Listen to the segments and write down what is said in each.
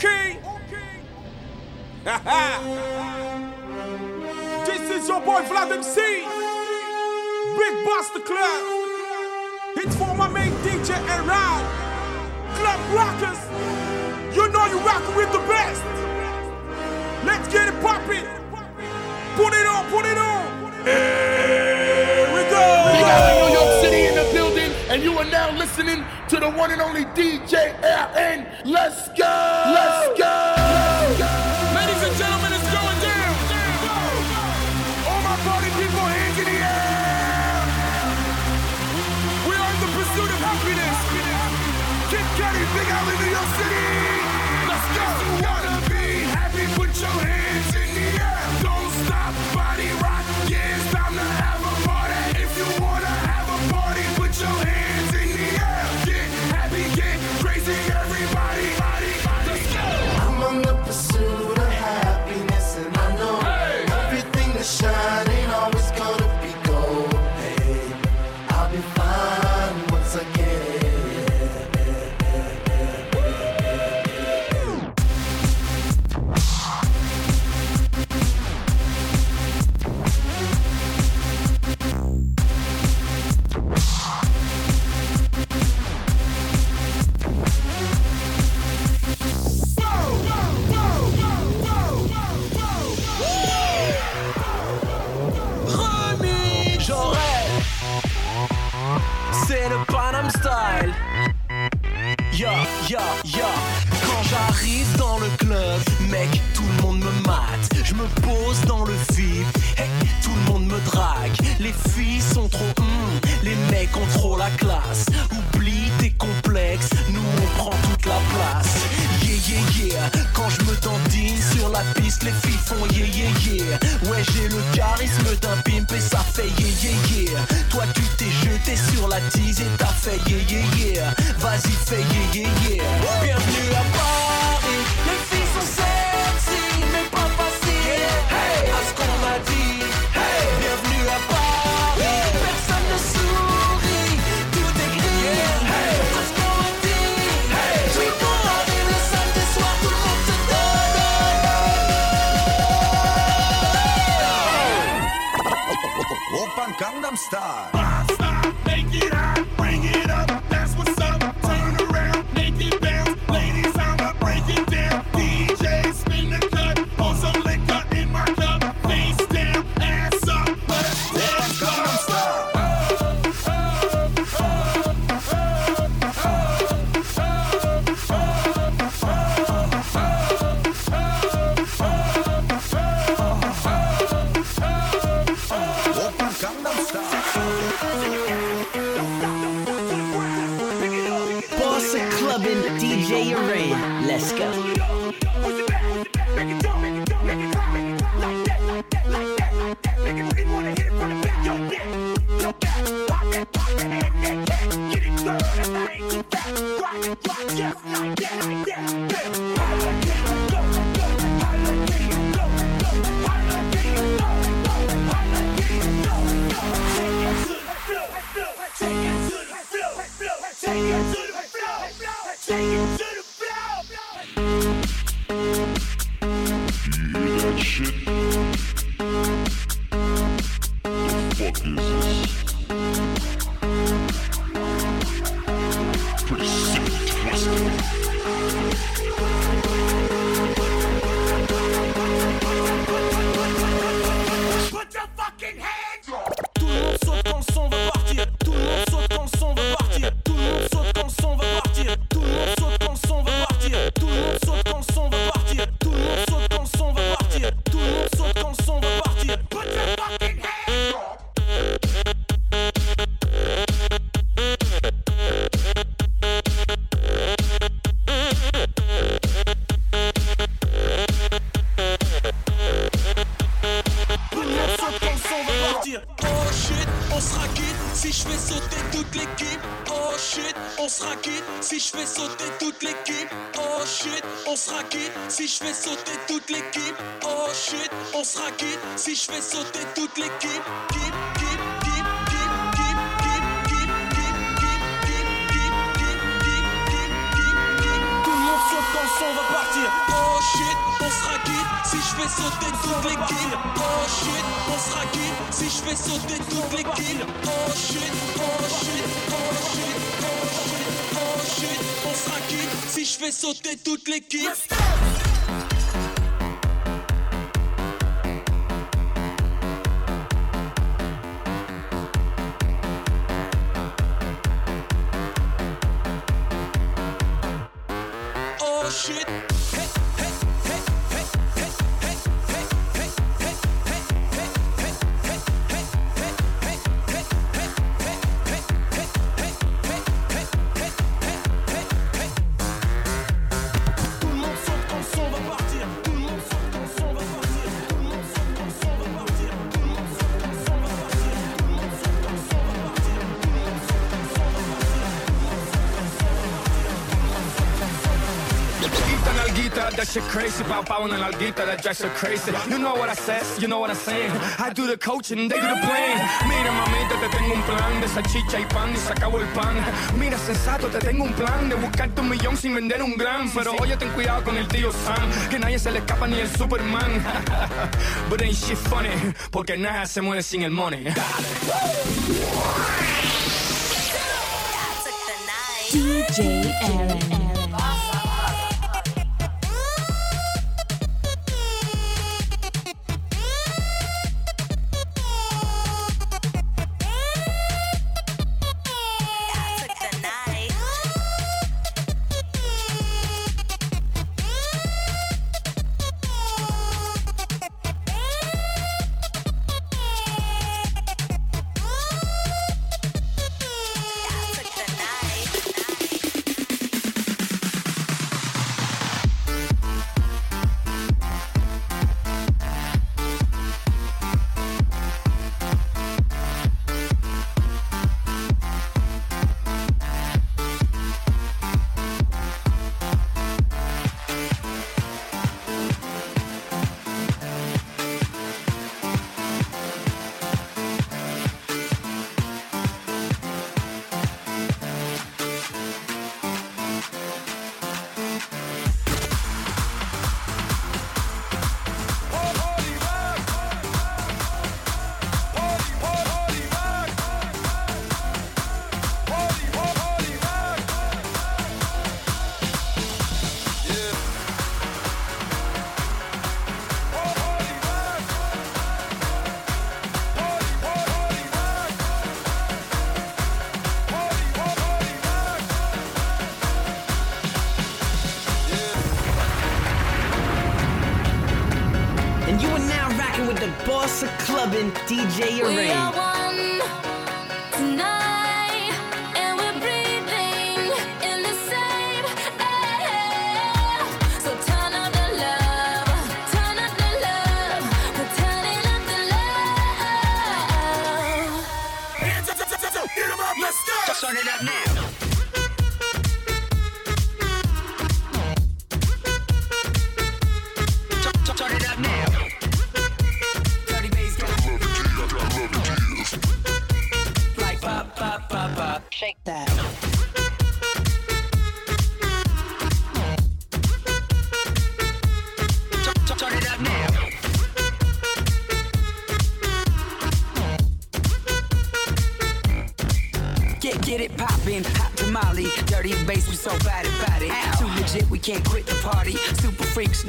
Okay. okay. this is your boy Vlad MC. Big Buster Club. It's for my main DJ Around. Club Rockers. You know you rockin' with the best. Let's get it poppin'. Put it on, put it on. Here we go. We got New York City in the building, and you are now listening to the one and only DJ LN. Let's go! Let's go! Oublie tes complexes, nous on prend toute la place. Yeah yeah yeah, quand je me dandine sur la piste, les filles font yeah yeah yeah. Ouais j'ai le charisme d'un pimp et ça fait yeah yeah yeah. Toi tu t'es jeté sur la tease et t'as fait yeah yeah yeah. Vas-y fais yeah yeah yeah. star. shit. si je fais sauter toute l'équipe. on va partir. Oh shit, on se raquille si je fais sauter toute l'équipe. Oh shit, on se raquille si je fais sauter toute l'équipe. Oh shit, oh shit, oh shit, oh shit, oh shit, on se raquille si je fais sauter toute l'équipe. shit crazy. Bow bow in la that dress crazy. You know what I says, you know what I'm saying. I do the coaching, they do the playing. Mira, mamita, te tengo un plan de salchicha y pan y se acabó el pan. Mira, sensato, te tengo un plan de buscarte un millón sin vender un gran. Pero oye, ten cuidado con el tío Sam, que nadie se le escapa ni el Superman. But ain't shit funny, porque nada se mueve sin el money. DJ Aaron. DJ, you're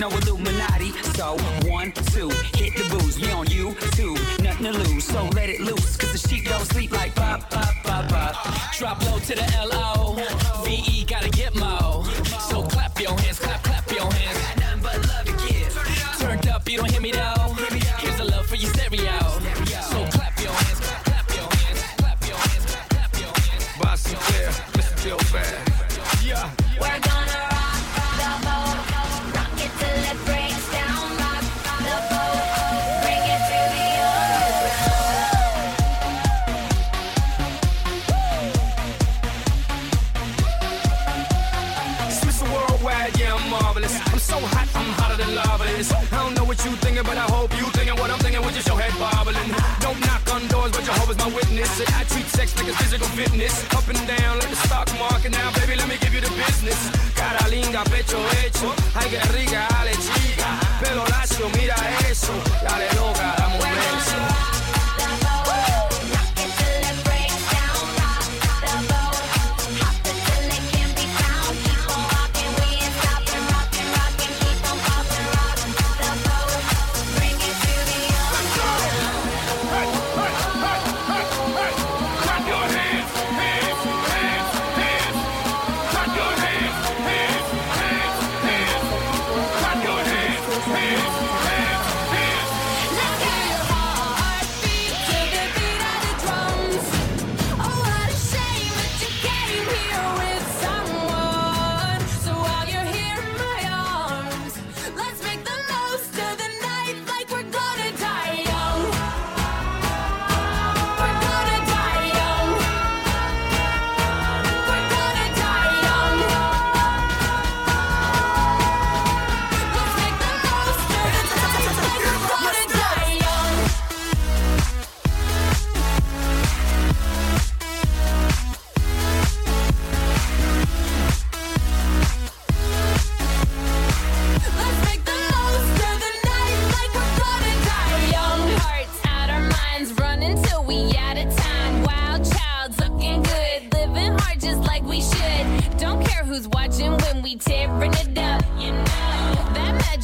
no Illuminati. So sex like a physical fitness. Up and down like the stock market. Now, baby, let me give you the business. Cara linda, pecho hecho. Ay, qué rica, dale chica. Pelo lacio, mira eso. Dale loca, dame un beso.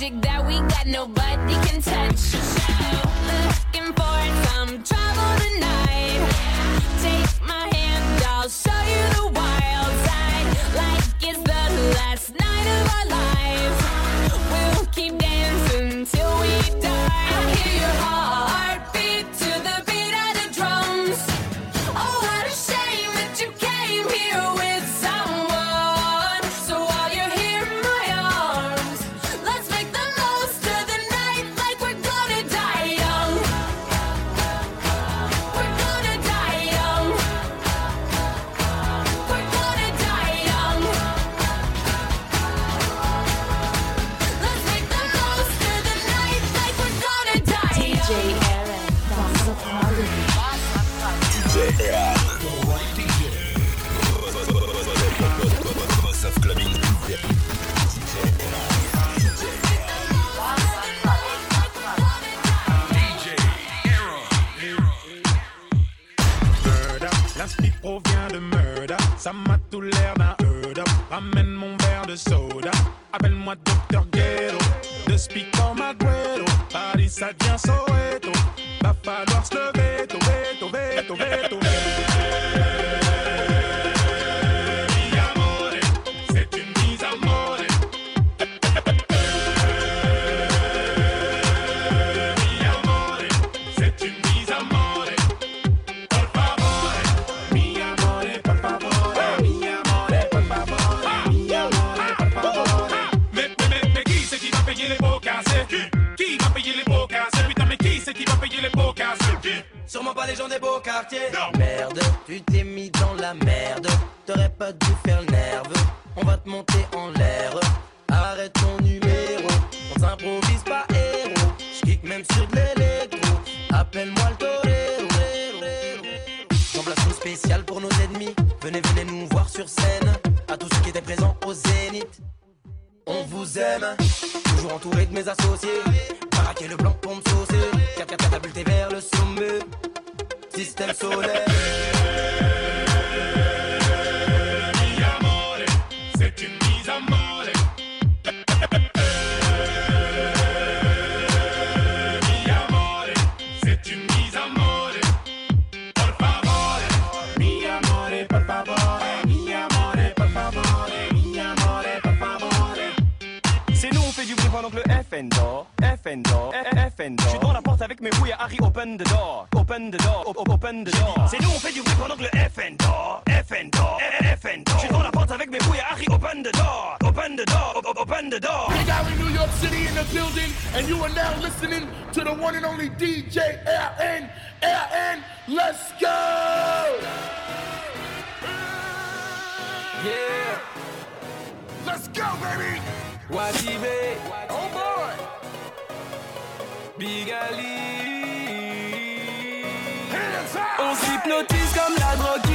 Magic that we got, nobody can touch. Looking for some trouble tonight. Take merde. T'aurais pas dû faire le nerveux. On va te monter en l'air. Arrête ton numéro. On s'improvise pas héros. J'kick même sur de l'électro. Appelle-moi le torero. Remplacement spécial pour nos ennemis. Venez, venez nous voir sur scène. À tous ceux qui étaient présents au Zénith. On vous aime, toujours entouré de mes associés. Baraquer le blanc pour me saucer. Catapulté vers le sommet. Système solaire. C'est dort. FN dort. FN dort. Je suis devant la porte avec mes fouilles à Harry, open the door. Open the door. op- op- Open the door. C'est nous, on fait du bruit pendant que le FN dort. FN dort. FN dort. Je suis devant la porte avec mes fouilles à Harry, open the door. Open the door. op- op- Open the door. Big Ali, New York City in the building, and you are now listening to the one and only DJ R'AN. R'AN, let's go! Yeah. Let's go, baby! Wati B. Oh boy! Big Ali. On s'hypnotise comme la drogue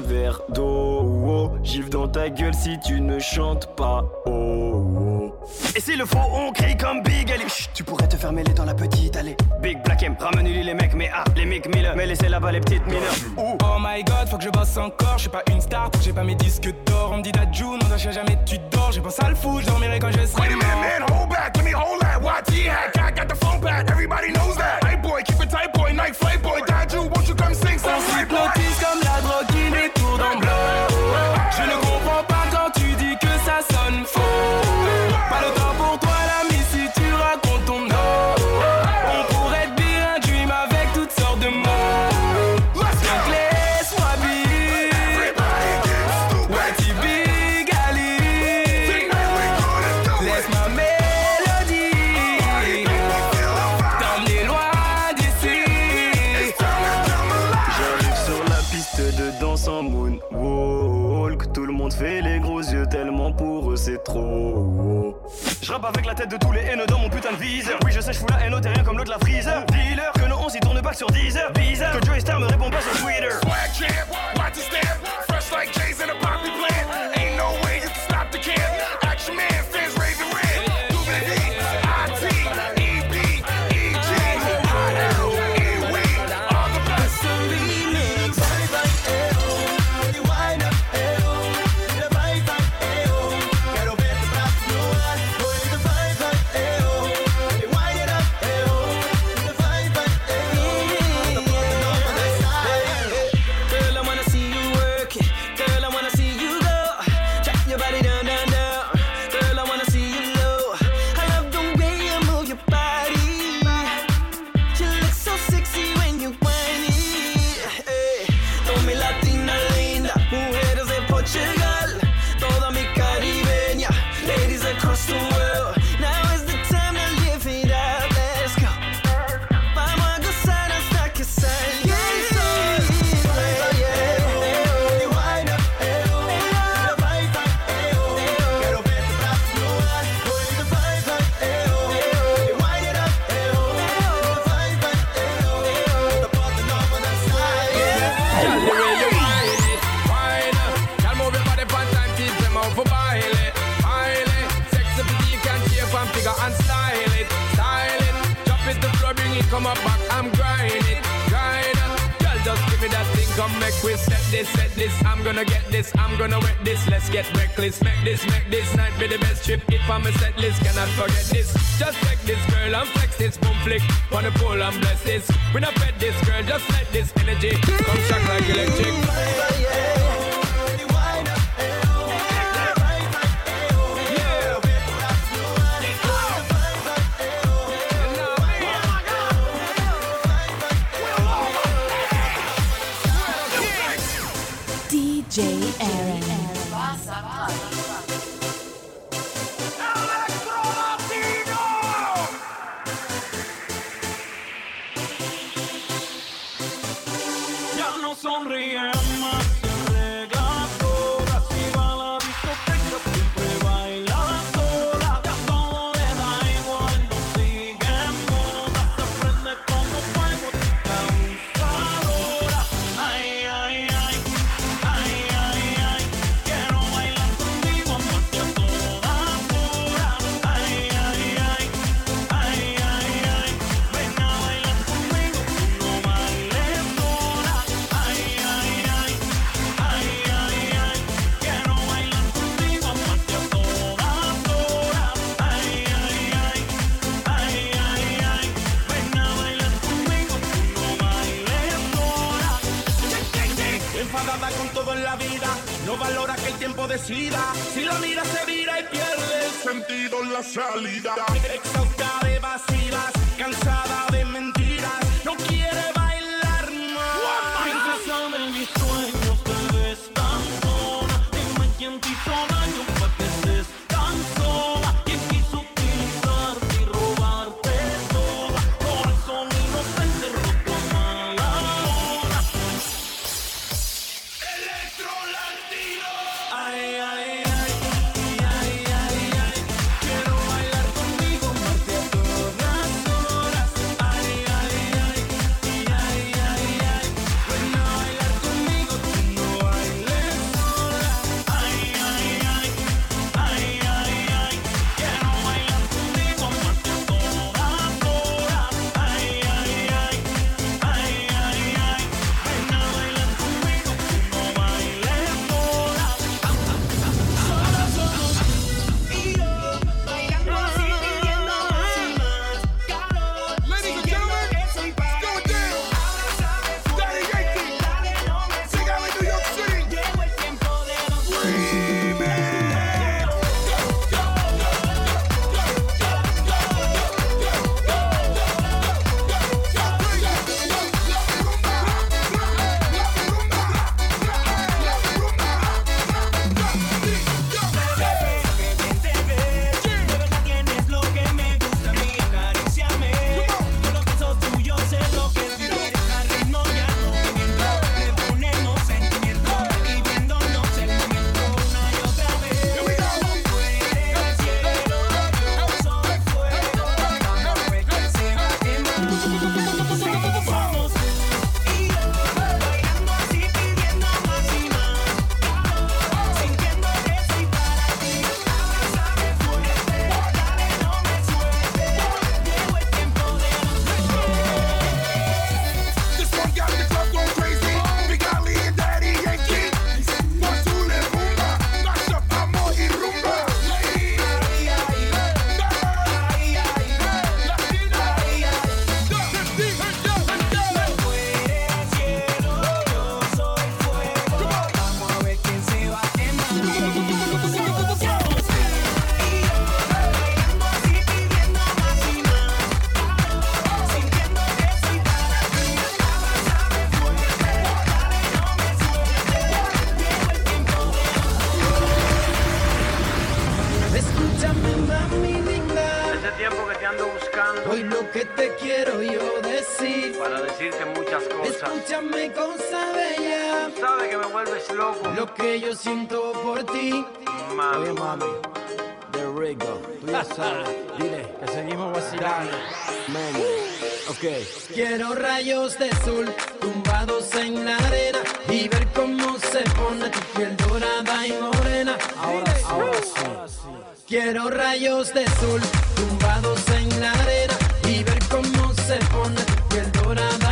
un verre d'eau. Oh, oh. Gifle dans ta gueule si tu ne chantes pas. Oh, oh. Et si le faux on crie comme Big Ali Chut, tu pourrais te faire mêler dans la petite allée. Big Black M, ramène-lui les mecs, mais ah, les mecs Miller, mais laissez là-bas les petites mineurs. Ouh. Oh my god, faut que je bosse encore, je suis pas une star, j'ai pas mes disques d'or. On me dit la June, on ne jamais, tu dors, j'ai pensé à le fou, je dormirai quand je serai. Wait a minute, man, hold back, let me hold that. YT hack, I got the phone back, everybody knows that. Hey boy, keep it tight boy, night flight boy. de tous les haineux dans mon putain de viseur. Oui, je sais, je fous la haine au rien comme l'autre la freezer. Dealer, que nos 11 ils tournent pas sur 10 heures. Bizarre, que Joey Star me répond pas sur Twitter. Salida. but I'm.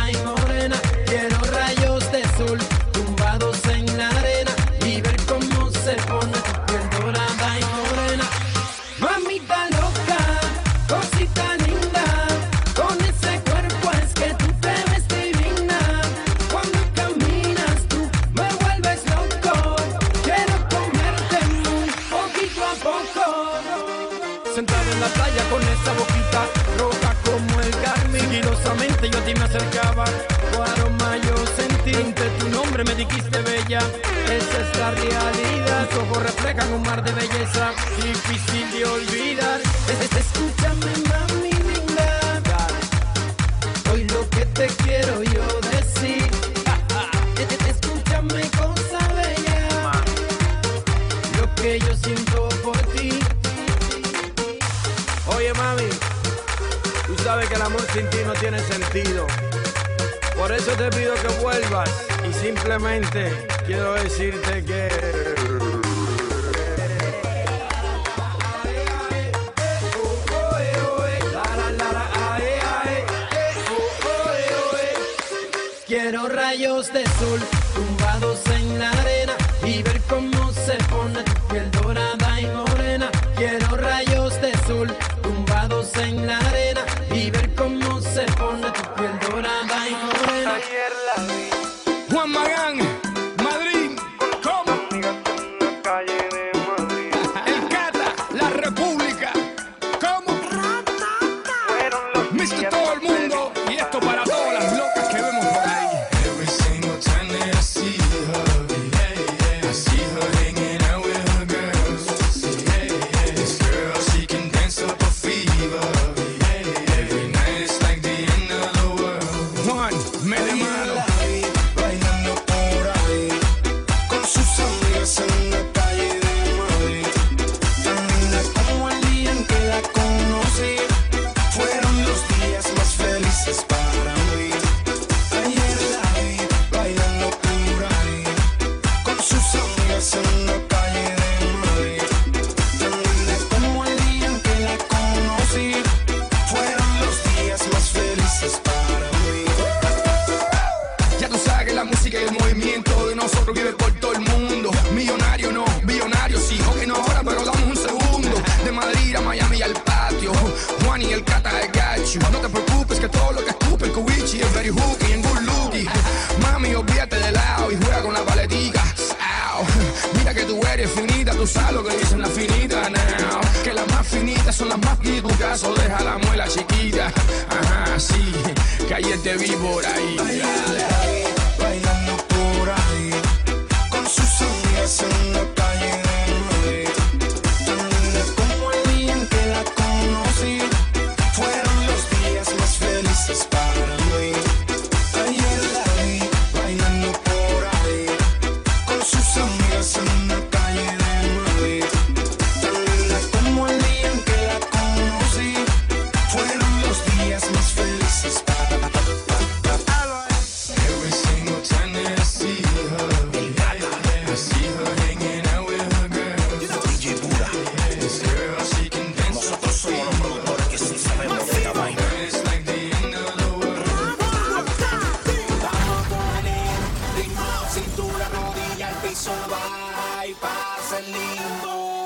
salir.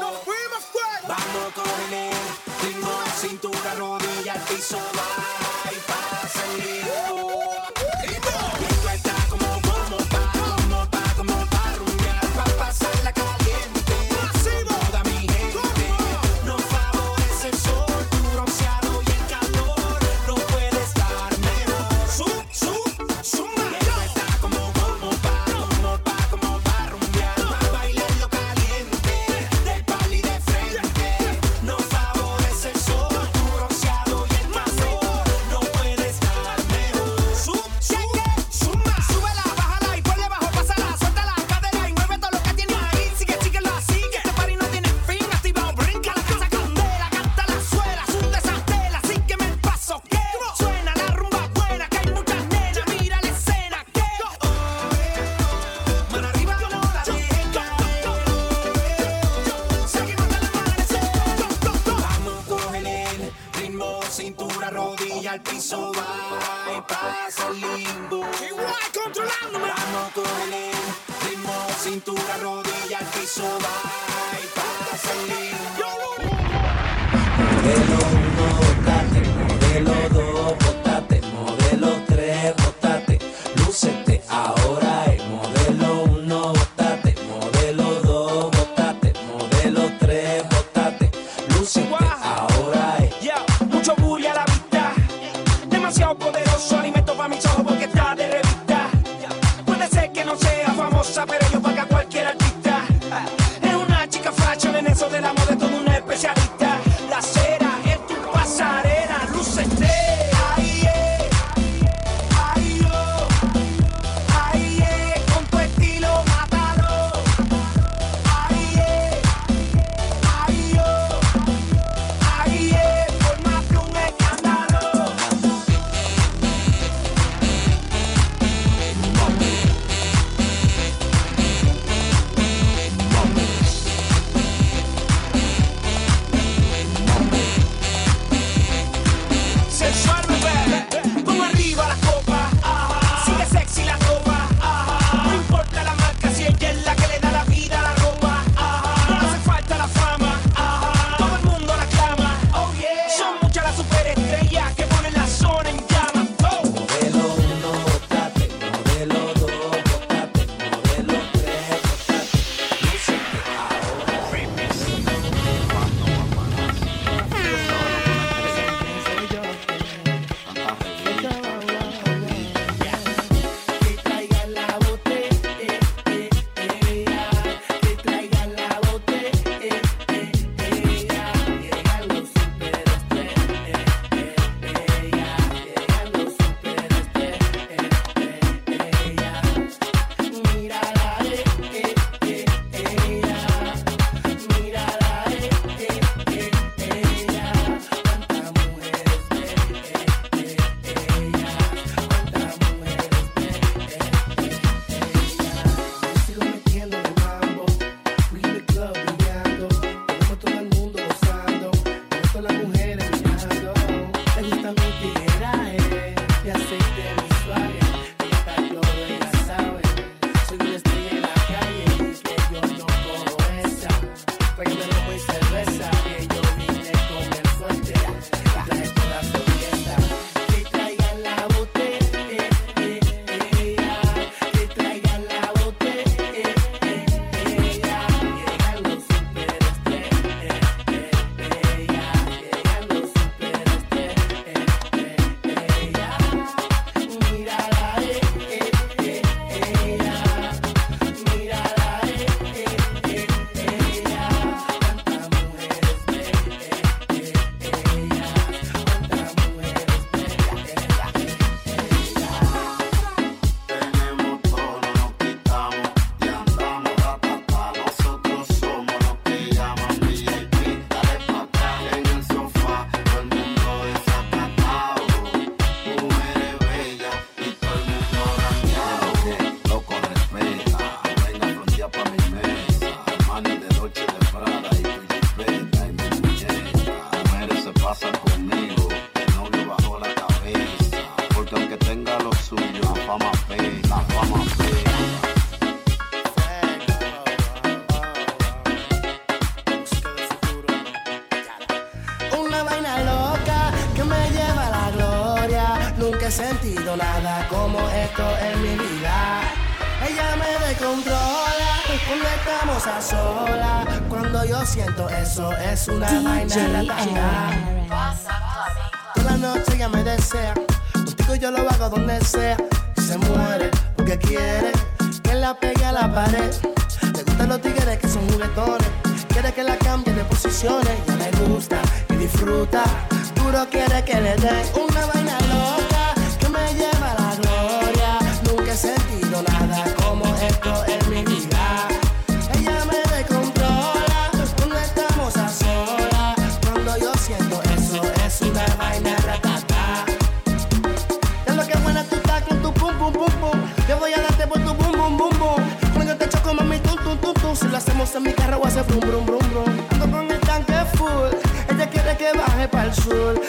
Nos fuimos, Vamos a correr, ritmo, cintura, rodilla al piso. DJ cima, vaina, ratata. De lo que buena tú estás con tu pum, pum, pum, pum. Yo voy a darte por tu bum, bum, bum, bum. Póngate choco, mami, tum, tum, tum, tum. Si lo hacemos en mi carro, voy a hacer brum, brum, brum, brum. Ando con el tanque full. Ella quiere que baje para el sur.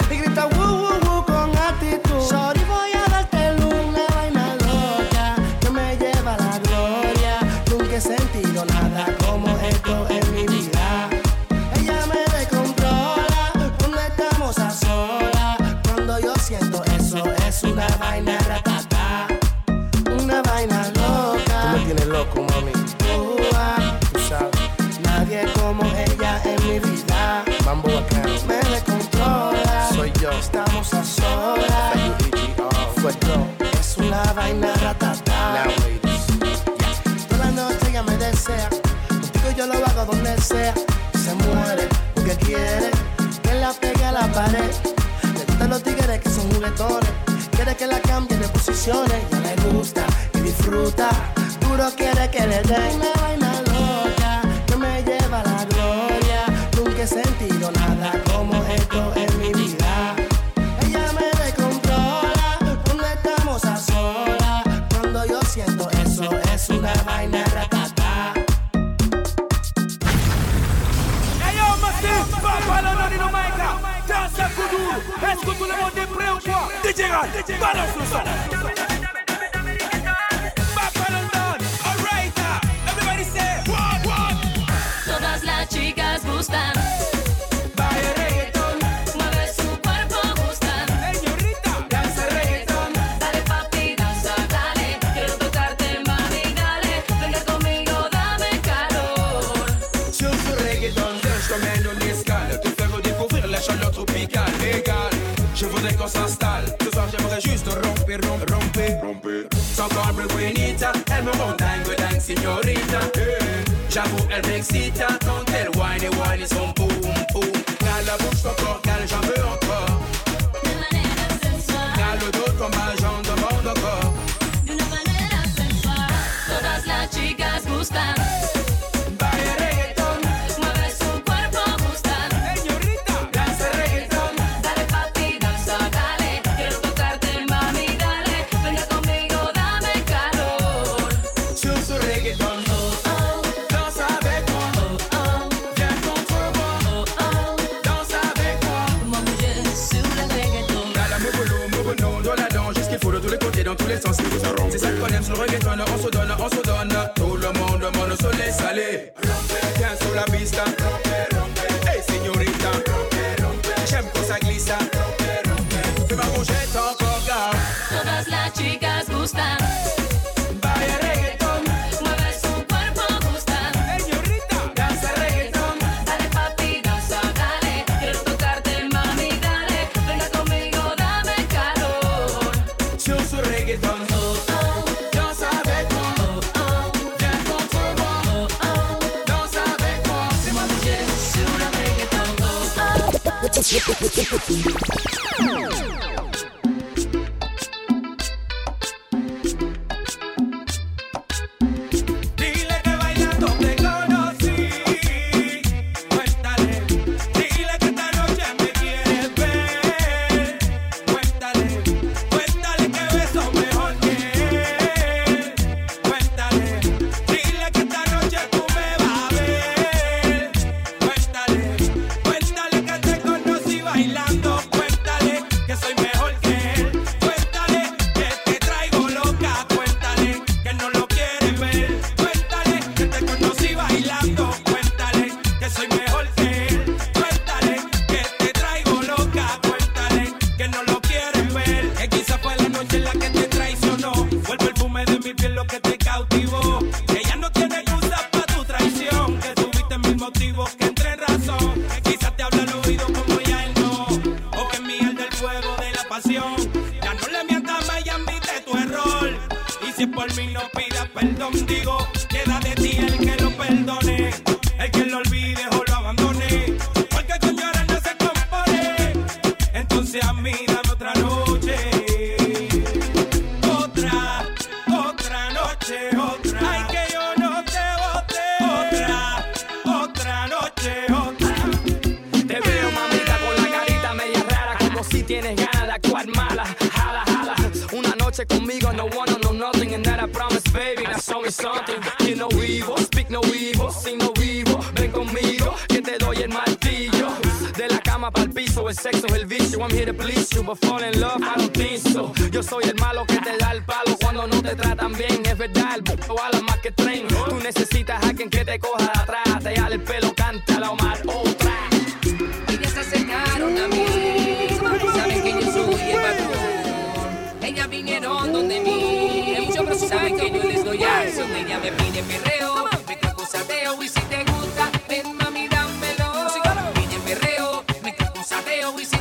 donde sea des qu'on s'installe. Ce soir, j'aimerais juste romper, romper, romper. romper. Sans corbe bonita, elle me rend dingue, signorita. Hey. J'avoue, elle m'excita tant elle wine et wine son beau. reggaeton, on se donne, on se donne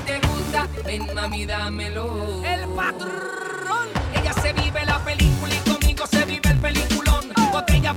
te gusta, ven mami dámelo. El patrón. Ella se vive la película y conmigo se vive el peliculón. Botella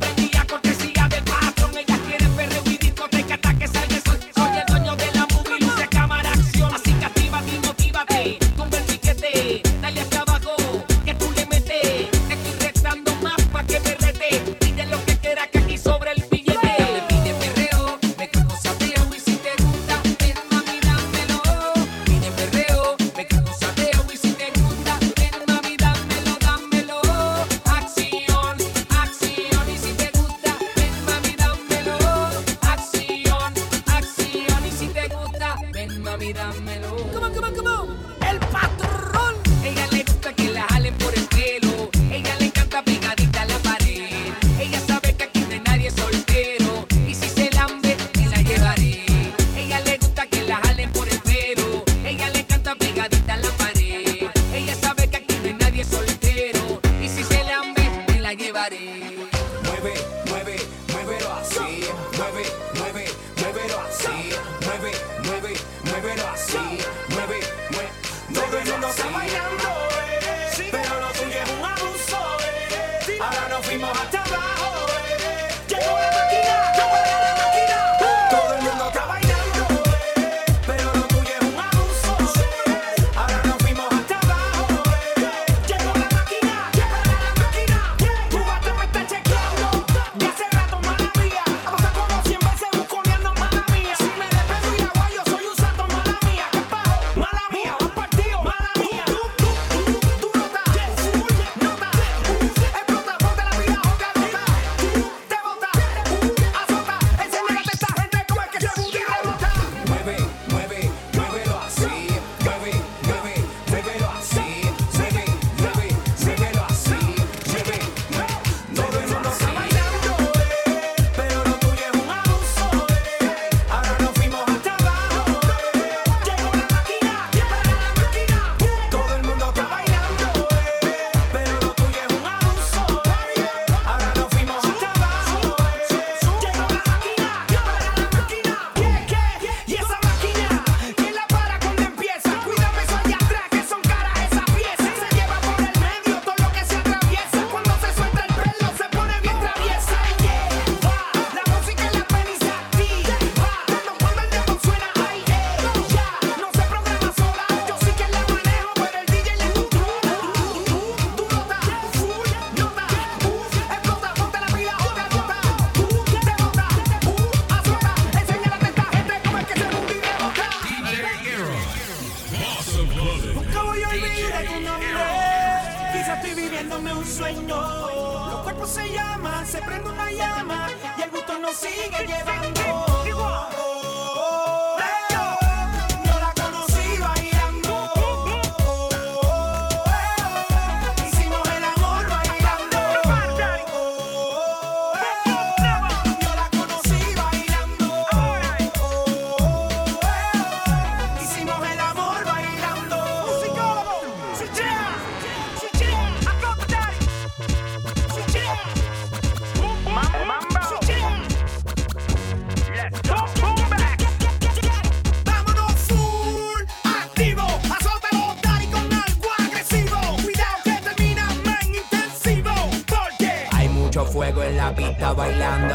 fuego en la pista bailando.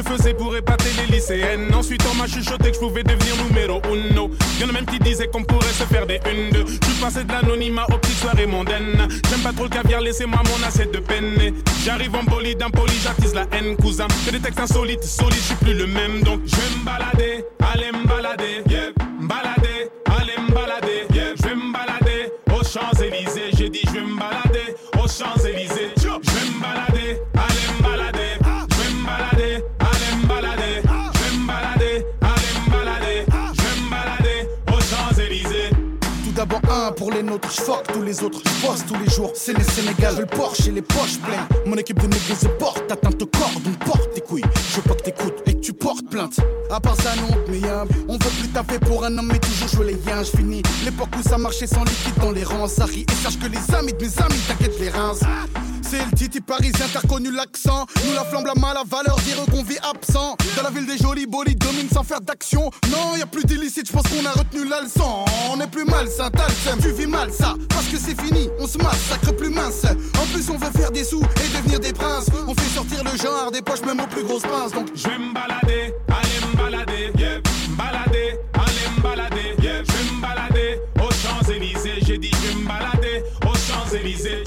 le faisais pour épater les lycéennes. Ensuite, on m'a chuchoté que je pouvais devenir numéro uno. Y'en a même qui disaient qu'on pourrait se faire des une deux. Je passé de l'anonymat aux petites soirées mondaines. J'aime pas trop le caviar, laissez-moi mon assiette de penne. J'arrive en bolide, impoli, j'attise la haine, cousin. Que des textes insolites, solides, je suis plus le même. Donc, je vais me balader, aller me balader, yeah. Balader, aller me balader, yeah. Je vais me balader aux Champs-Élysées. J'ai dit, je vais me balader aux Champs-Élysées. D'abord un pour les nôtres, je fuck tous les autres, je bosse tous les jours. C'est les Sénégal, le Porsche et les poches pleines. Mon équipe de négros se porte, atteinte au corps, donc porte tes couilles. Je veux pas que t'écoutes et que tu portes plainte. À part ça, non, mais y'a- on veut plus taper pour un homme, mais toujours jouer les yens. Je finis l'époque où ça marchait sans liquide dans les rangs. Ça rit et sache que les amis de mes amis t'inquiète les reins. C'est le titi parisien, t'as reconnu l'accent. Nous la flamme, la mal à valeur, dire qu'on vit absent. Dans la ville des jolis bolides, domine sans faire d'action. Non, y a plus d'illicite, je pense qu'on a retenu la. On est plus malsain, t'as tu vis mal ça. Parce que c'est fini, on se massacre plus mince. En plus, on veut faire des sous et devenir des princes. On fait sortir le genre des poches, même aux plus grosses pinces. Donc, Je vais me balader, aller me balader, yeah. Balader, aller me balader, yeah. Je vais me balader aux Champs-Élysées. J'ai dit, je vais me balader aux Champs-Élysées.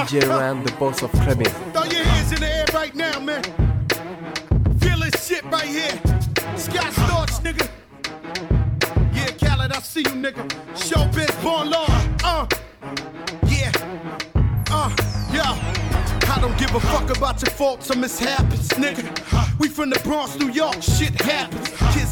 DJ R'AN, the boss of Clubbing. throw your hands in the air right now, man. Feel this shit right here. Scott Storch, nigga. Yeah, Khaled, I see you, nigga. Showbiz, born law. Uh, yeah. Uh, yeah. I don't give a fuck about your faults or mishaps, nigga. We from the Bronx, New York, shit happens. Kids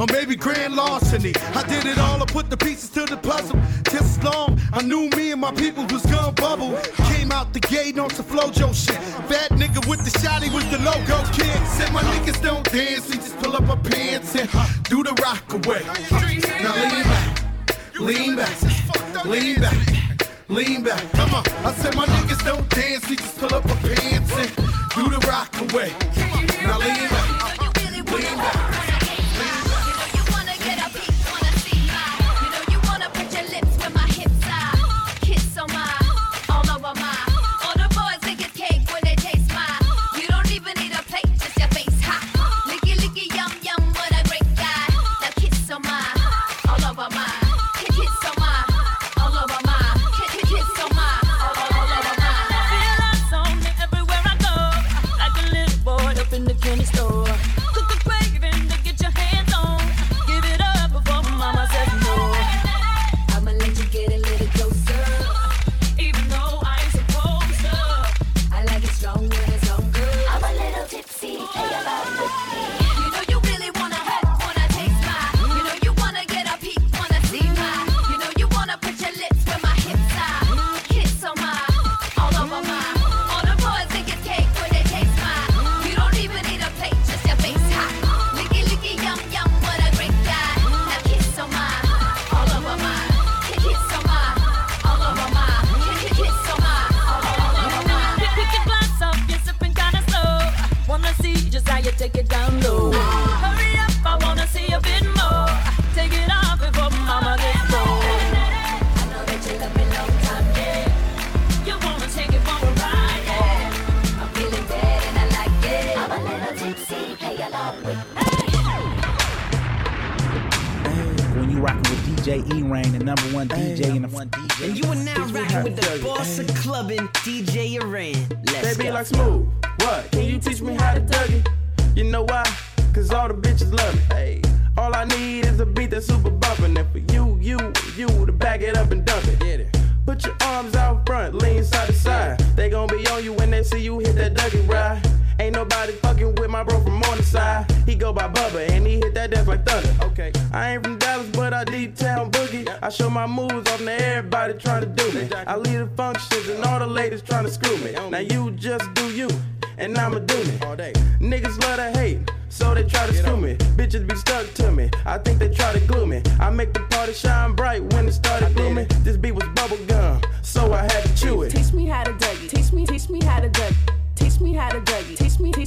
or maybe grand larceny. I did it all, I put the pieces to the puzzle. Just as long, I knew me and my people was gonna bubble. Came out the gate on some flojo shit. Fat nigga with the shotty was the logo kid. Said my niggas don't dance, they just pull up our pants and do the rock away. Now lean back, lean back, lean back. Lean back, come on. I said my niggas don't dance, we just pull up our pants and do the rock away. Now lean back, lean back.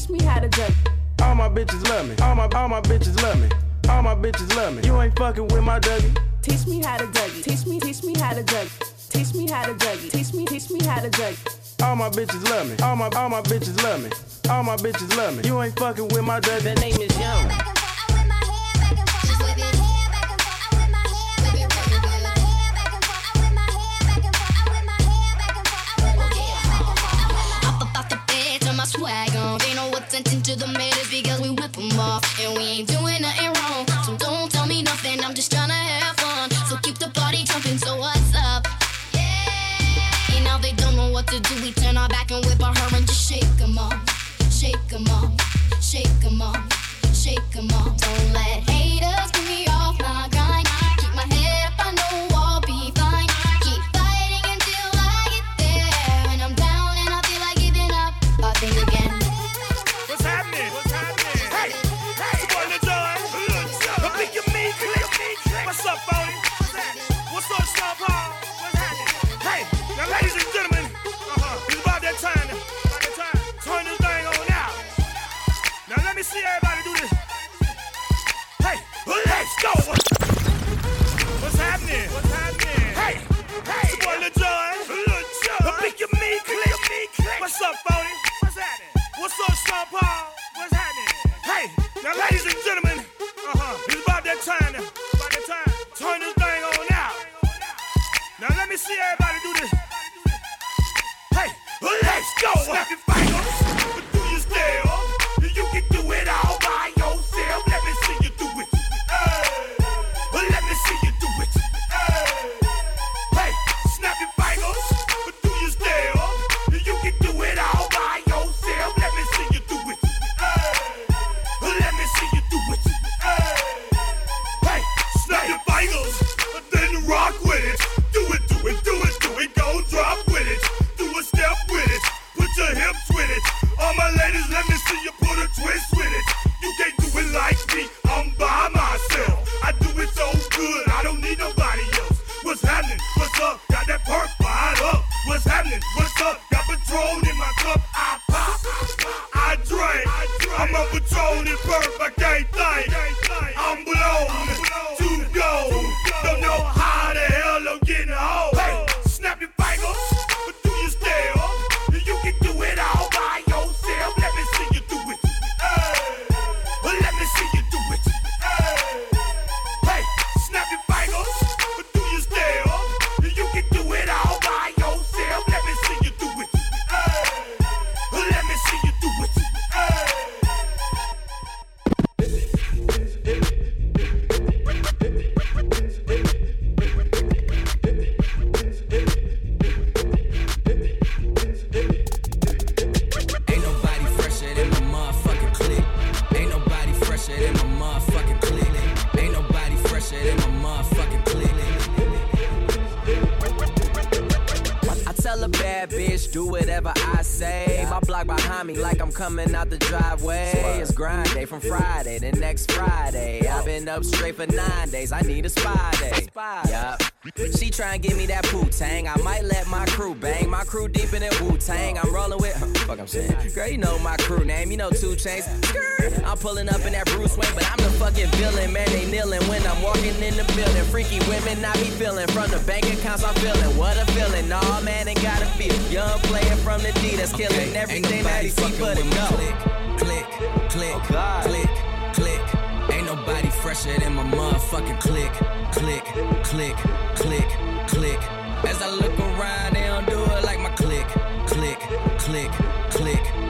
teach me how to jerk. All my bitches love me. All my all my bitches love me. All my bitches love me. You ain't fucking with my Dougie. Teach me how to Dougie. Teach me, teach me how to Dougie. Teach me how to Dougie. Teach me, teach me how to Dougie. All my bitches love me. All my all my bitches love me. All my bitches love me. You ain't fucking with my Dougie. That name is Young. you know my crew name, you know two chains. I'm pulling up in that Bruce Wayne, but I'm the fucking villain, man. They kneeling when I'm walking in the building. Freaky women, I be feeling from the bank accounts. I'm feeling what a feeling. Nah, man, ain't gotta feel. Young player from the D that's killing okay, everything that he see but it go. Click, click, click, oh click, click. Ain't nobody fresher than my motherfucking click, click, click, click, click. As I look around, they don't do it like my click, click, click, click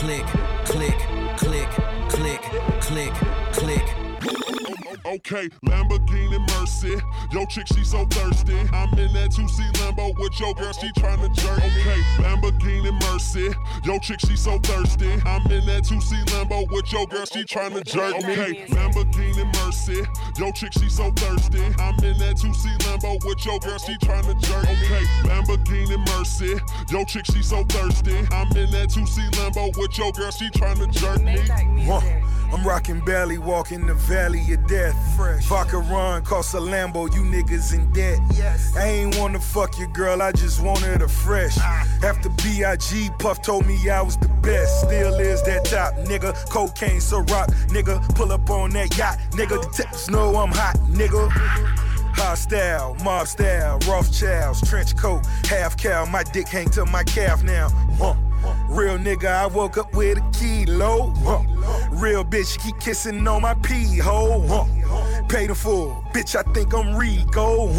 click, click, click, click, click, click. Okay, Lamborghini Mercy. Yo, chick, she so thirsty. I'm in that 2C Lambo with your girl, she tryna jerk. Okay, Lamborghini Mercy. Yo, chick, she so thirsty. I'm in that 2C Lambo with your girl, she tryna jerk. Me. Okay, Lamborghini Mercy. Yo, chick, she so thirsty. I'm in that 2C Lambo with your girl, she tryna jerk. Okay, Lamborghini Mercy. Yo, chick, she so thirsty. I'm in that 2C Lambo with your girl, she tryna jerk me. Huh. I'm rocking belly, walking the valley of death. Fresh. Vodka run, cost a Lambo, you niggas in debt. Yes. I ain't wanna fuck your girl, I just wanted her fresh. Ah. After B.I.G. Puff told me I was the best. Still is that top, nigga. Cocaine, so rock, nigga. Pull up on that yacht, nigga. Detectives know I'm hot, nigga. Hostile, mob style, Rothschilds, trench coat, half cow. My dick hang to my calf now. Huh. Real nigga, I woke up with a kilo. Real bitch, keep kissing on my pee hole. Pay the full, bitch. I think I'm Rico.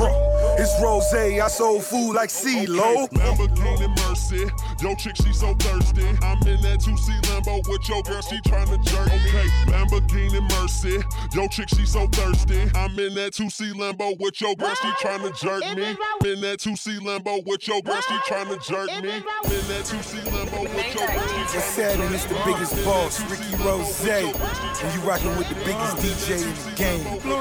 It's rose, I sold food like CeeLo. Lamborghini Mercy. Yo, chick, she so thirsty. I'm in that 2C Lambo with your girl, she tryna jerk. me. Okay, Lamborghini Mercy. Yo, chick, she so thirsty. I'm in that 2C Lambo with your girl, she tryna jerk me. In that 2C Lambo with your girl, she tryna jerk me. In that 2C Lambo with your girl, she It's sad and it's the biggest boss, Ricky Rose. And you rocking with the biggest DJ in the game.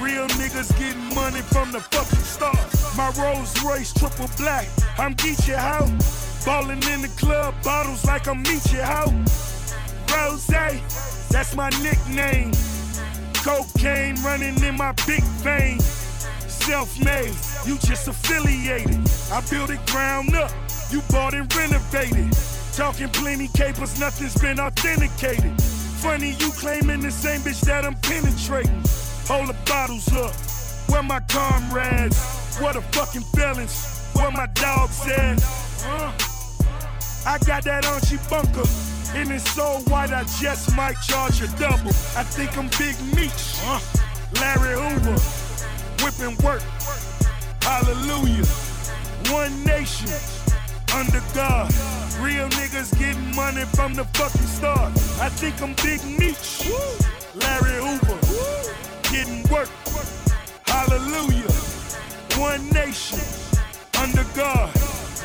Real niggas getting money from the fucking start. My Rolls Royce triple black. I'm Geechee how. Ballin' in the club, bottles like I'm Meechee how. Rozay, that's my nickname. Cocaine running in my big vein. Self-made, you just affiliated. I built it ground up, you bought and renovated. Talking plenty capers, nothing's been authenticated. Funny you claiming the same bitch that I'm penetrating. Hold the bottles up, where my comrades? What a fucking feelings, where my dogs at? Uh, I got that Archie bunker. And it's so white, I just might charge a double. I think I'm Big Meech. Uh, Larry Hoover. Whipping work. Hallelujah. One nation. Under God. Real niggas getting money from the fucking start. I think I'm Big Meech. Larry Hoover. Getting work. Hallelujah. One nation. Under God.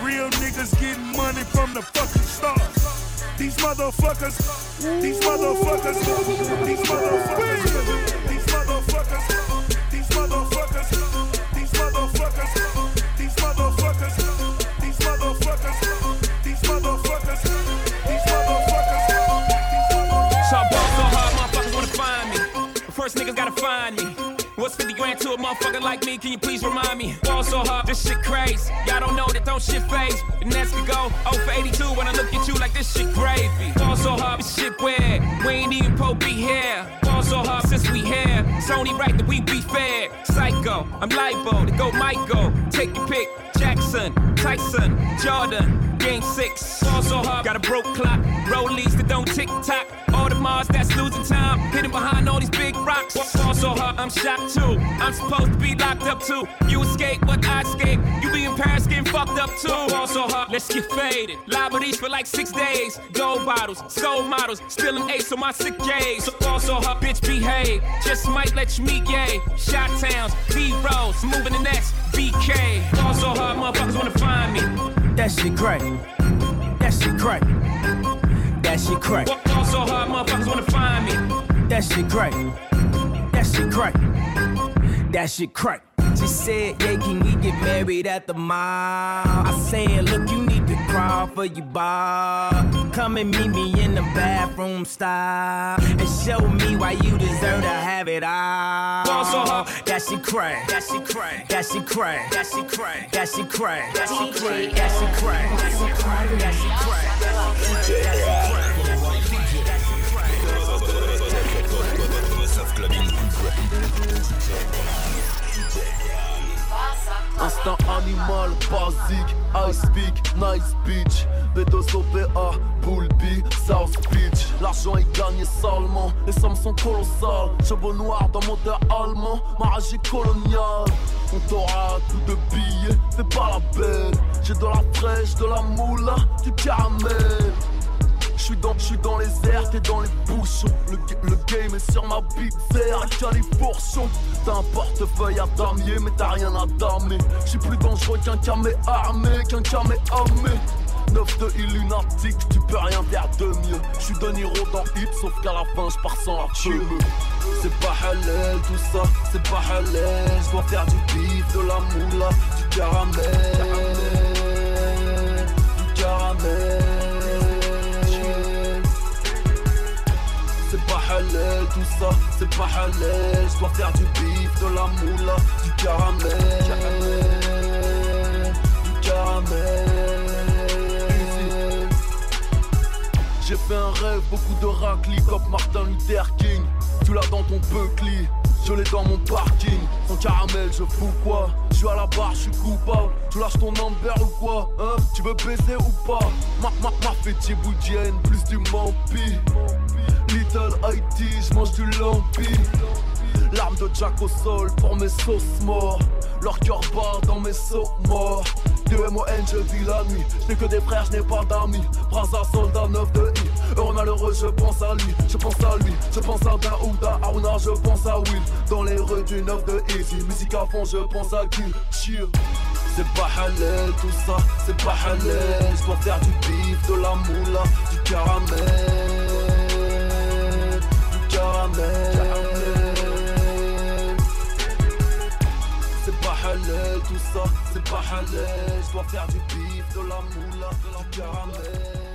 Real niggas getting money from the fucking motherfuckers, these motherfuckers, these motherfuckers, these motherfuckers, niggas gotta find me. What's 50 grand to a motherfucker like me? Can you please remind me? Ball so hard, this shit crazy. Y'all don't know that don't shit phase. And that's could go 0 for 82 when I look at you like this shit gravy. Ball so hard, this shit weird. We ain't even po be here. So hard since we here. It's only right that we be fair. Psycho, I'm libo to go Michael. Take your pick. Jackson, Tyson, Jordan, game six. Ball so hard, got a broke clock. Rollies that don't tick tock. Audemars that's losing time. Hidden behind all these big rocks. Ball so hard, I'm shocked too. I'm supposed to be locked up too. You escape, but I escape. You be in Paris getting fucked up too. Ball so hard, let's get faded. Liberties for like six days. Gold bottles, soul models, still an ace on my sick days. So ball so hard, bitch behave. Just might let you meet gay. Shot towns, B rolls, moving the next BK. Ball so hard, motherfuckers wanna find me. That shit crack. That shit crack. That shit crack. Ball so hard, motherfuckers wanna find me. That shit crack. That shit crack. That shit crack. She said, yeah, can we get married at the mall? I said, look, you need to crawl for your bar. Come and meet me in the bathroom style. And show me why you deserve to have it all. Ball so hard. That shit crack. That shit crack. That shit crack. That shit crack. That shit crack. That shit crack. That shit crack. That shit crack. That shit crack. That shit Instinct animal, basique, ice peak, nice beach B2OPA, Bullby, South Beach. L'argent est gagné salement, les sommes sont colossales. Chevaux noirs dans moteur allemand, ma rage est coloniale. On t'aura tout de billets, fais pas la belle. J'ai de la fraîche, de la moula, du caramel J'suis dans, j'suis dans les airs, t'es dans les bouchons. Le, ga- le game est sur ma bite terre, califourchon. T'as un portefeuille à damier, mais t'as rien à damer. J'suis plus dangereux qu'un camé armé, qu'un camé armé. 9 de Illuminatic, tu peux rien faire de mieux. J'suis De Niro dans Hit, sauf qu'à la fin j'pars sans la. C'est pas halal tout ça, c'est pas halal. J'dois faire du bif, de la moula, du caramel. Halal tout ça, c'est pas halal. Je dois faire du bif, de la moula, du caramel. Du caramel. J'ai fait un rêve, beaucoup de raclis comme Martin Luther King. Tu l'as dans ton buckly, je l'ai dans mon parking. Sans caramel, je fous quoi? Je suis à la barre, je suis coupable. Tu lâches ton number ou quoi Hein? Tu veux baiser ou pas? Ma, ma, ma boudienne, plus du mampi. Little IT, je mange du lampi. L'arme de Jack au sol pour mes sauces morts. Leur cœur bat dans mes sauts morts. De M.O.N. je vis la nuit. Je n'ai que des frères, je n'ai pas d'amis. Braza, soldat, 9 de I. Heureux, malheureux, je pense à lui. Je pense à lui. Je pense à Daouda, Aruna, je pense à Will. Dans les rues du 9 de Easy. Musique à fond, je pense à Kill. Cheer. C'est pas halal tout ça, c'est pas halal. Je dois faire du bif, de la moula, du caramel. C'est pas halal tout ça, c'est pas halal. Je dois faire du bif, de la moula, du caramel.